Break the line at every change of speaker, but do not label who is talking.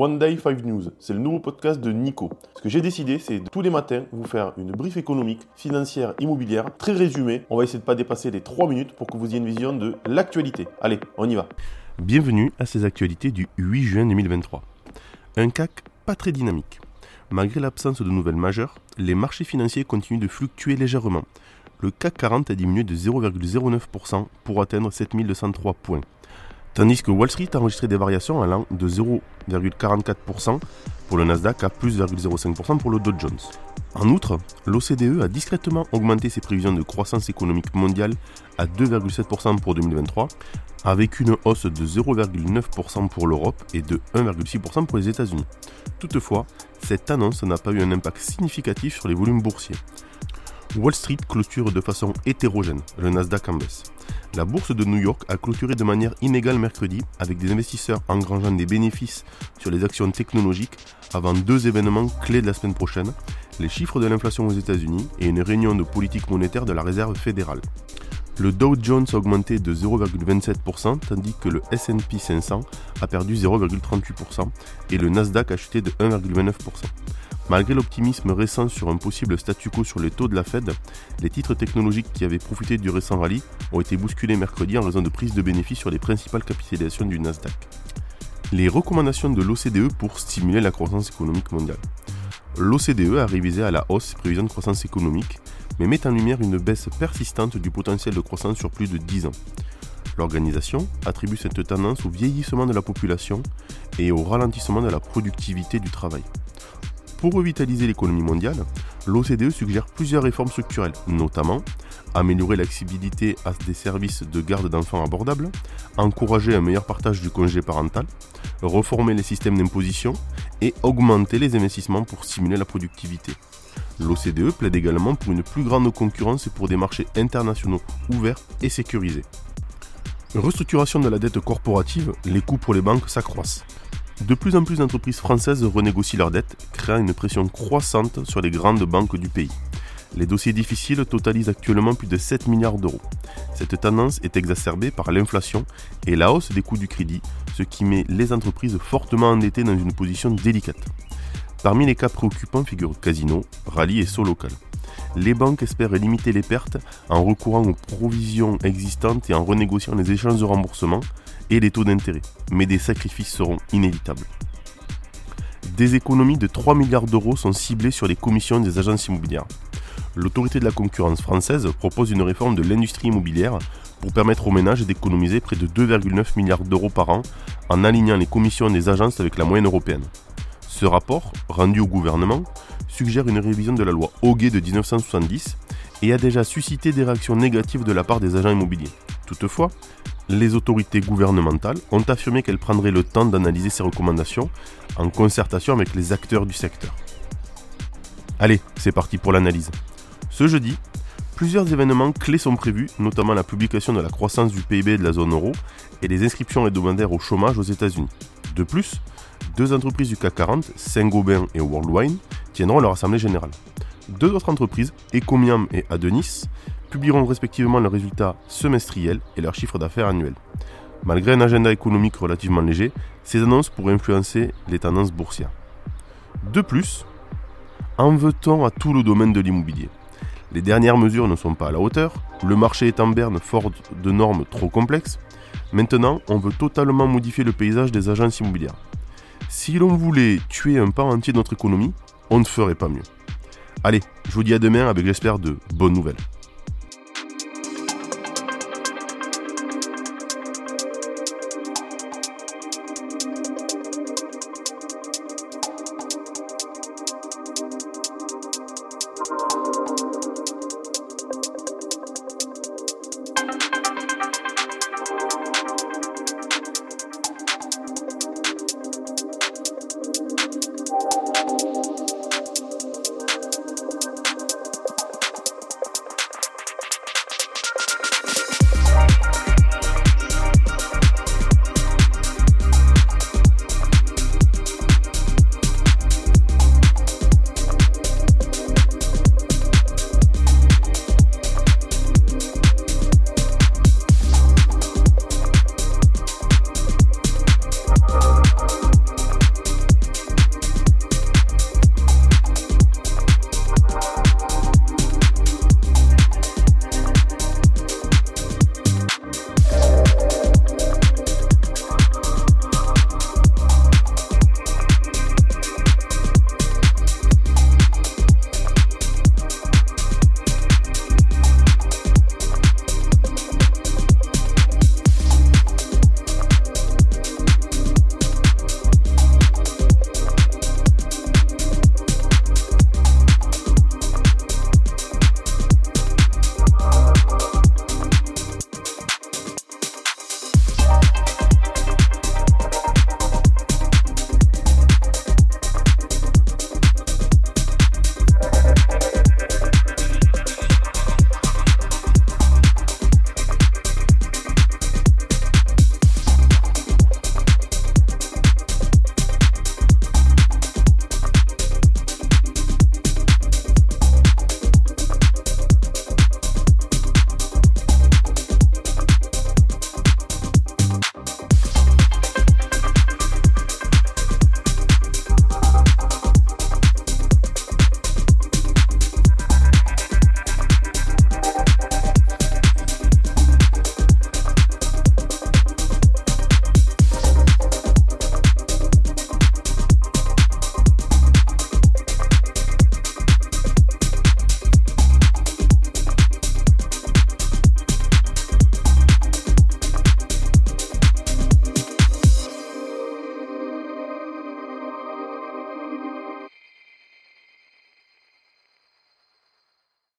One Day 5 News, c'est le nouveau podcast de Nico. Ce que j'ai décidé, c'est tous les matins vous faire une brief économique, financière, immobilière, très résumée. On va essayer de ne pas dépasser les 3 minutes pour que vous ayez une vision de l'actualité. Allez, on y va.
Bienvenue à ces actualités du 8 juin 2023. Un CAC pas très dynamique. Malgré l'absence de nouvelles majeures, les marchés financiers continuent de fluctuer légèrement. Le CAC 40 a diminué de 0,09% pour atteindre 7203 points tandis que Wall Street a enregistré des variations allant de 0,44% pour le Nasdaq à plus 0,05% pour le Dow Jones. En outre, l'OCDE a discrètement augmenté ses prévisions de croissance économique mondiale à 2,7% pour 2023, avec une hausse de 0,9% pour l'Europe et de 1,6% pour les États-Unis. Toutefois, cette annonce n'a pas eu un impact significatif sur les volumes boursiers. Wall Street clôture de façon hétérogène, le Nasdaq en baisse. La bourse de New York a clôturé de manière inégale mercredi avec des investisseurs engrangeant des bénéfices sur les actions technologiques avant deux événements clés de la semaine prochaine, les chiffres de l'inflation aux États-Unis et une réunion de politique monétaire de la Réserve fédérale. Le Dow Jones a augmenté de 0,27% tandis que le SP 500 a perdu 0,38% et le Nasdaq a chuté de 1,29%. Malgré l'optimisme récent sur un possible statu quo sur les taux de la Fed, les titres technologiques qui avaient profité du récent rallye ont été bousculés mercredi en raison de prise de bénéfices sur les principales capitalisations du Nasdaq. Les recommandations de l'OCDE pour stimuler la croissance économique mondiale. L'OCDE a révisé à la hausse ses prévisions de croissance économique, mais met en lumière une baisse persistante du potentiel de croissance sur plus de 10 ans. L'organisation attribue cette tendance au vieillissement de la population et au ralentissement de la productivité du travail. Pour revitaliser l'économie mondiale, l'OCDE suggère plusieurs réformes structurelles, notamment améliorer l'accessibilité à des services de garde d'enfants abordables, encourager un meilleur partage du congé parental, reformer les systèmes d'imposition et augmenter les investissements pour stimuler la productivité. L'OCDE plaide également pour une plus grande concurrence et pour des marchés internationaux ouverts et sécurisés. Restructuration de la dette corporative, les coûts pour les banques s'accroissent. De plus en plus d'entreprises françaises renégocient leurs dettes, créant une pression croissante sur les grandes banques du pays. Les dossiers difficiles totalisent actuellement plus de 7 milliards d'euros. Cette tendance est exacerbée par l'inflation et la hausse des coûts du crédit, ce qui met les entreprises fortement endettées dans une position délicate. Parmi les cas préoccupants figurent Casino, Rallye et Solocal. Les banques espèrent limiter les pertes en recourant aux provisions existantes et en renégociant les échanges de remboursement, et les taux d'intérêt, mais des sacrifices seront inévitables. Des économies de 3 milliards d'euros sont ciblées sur les commissions des agences immobilières. L'autorité de la concurrence française propose une réforme de l'industrie immobilière pour permettre aux ménages d'économiser près de 2,9 milliards d'euros par an en alignant les commissions des agences avec la moyenne européenne. Ce rapport, rendu au gouvernement, suggère une révision de la loi Hoguet de 1970 et a déjà suscité des réactions négatives de la part des agents immobiliers. Toutefois, les autorités gouvernementales ont affirmé qu'elles prendraient le temps d'analyser ces recommandations en concertation avec les acteurs du secteur. Allez, c'est parti pour l'analyse. Ce jeudi, plusieurs événements clés sont prévus, notamment la publication de la croissance du PIB de la zone euro et les inscriptions hebdomadaires au chômage aux États-Unis. De plus, deux entreprises du CAC 40, Saint-Gobain et Worldwine, tiendront leur assemblée générale. Deux autres entreprises, Ecomiam et Adenis, publieront respectivement leurs résultats semestriels et leurs chiffres d'affaires annuels. Malgré un agenda économique relativement léger, ces annonces pourraient influencer les tendances boursières. De plus, en veut-on à tout le domaine de l'immobilier? Les dernières mesures ne sont pas à la hauteur, le marché est en berne fort de normes trop complexes. Maintenant, on veut totalement modifier le paysage des agences immobilières. Si l'on voulait tuer un pan entier de notre économie, on ne ferait pas mieux. Allez, je vous dis à demain avec j'espère de bonnes nouvelles.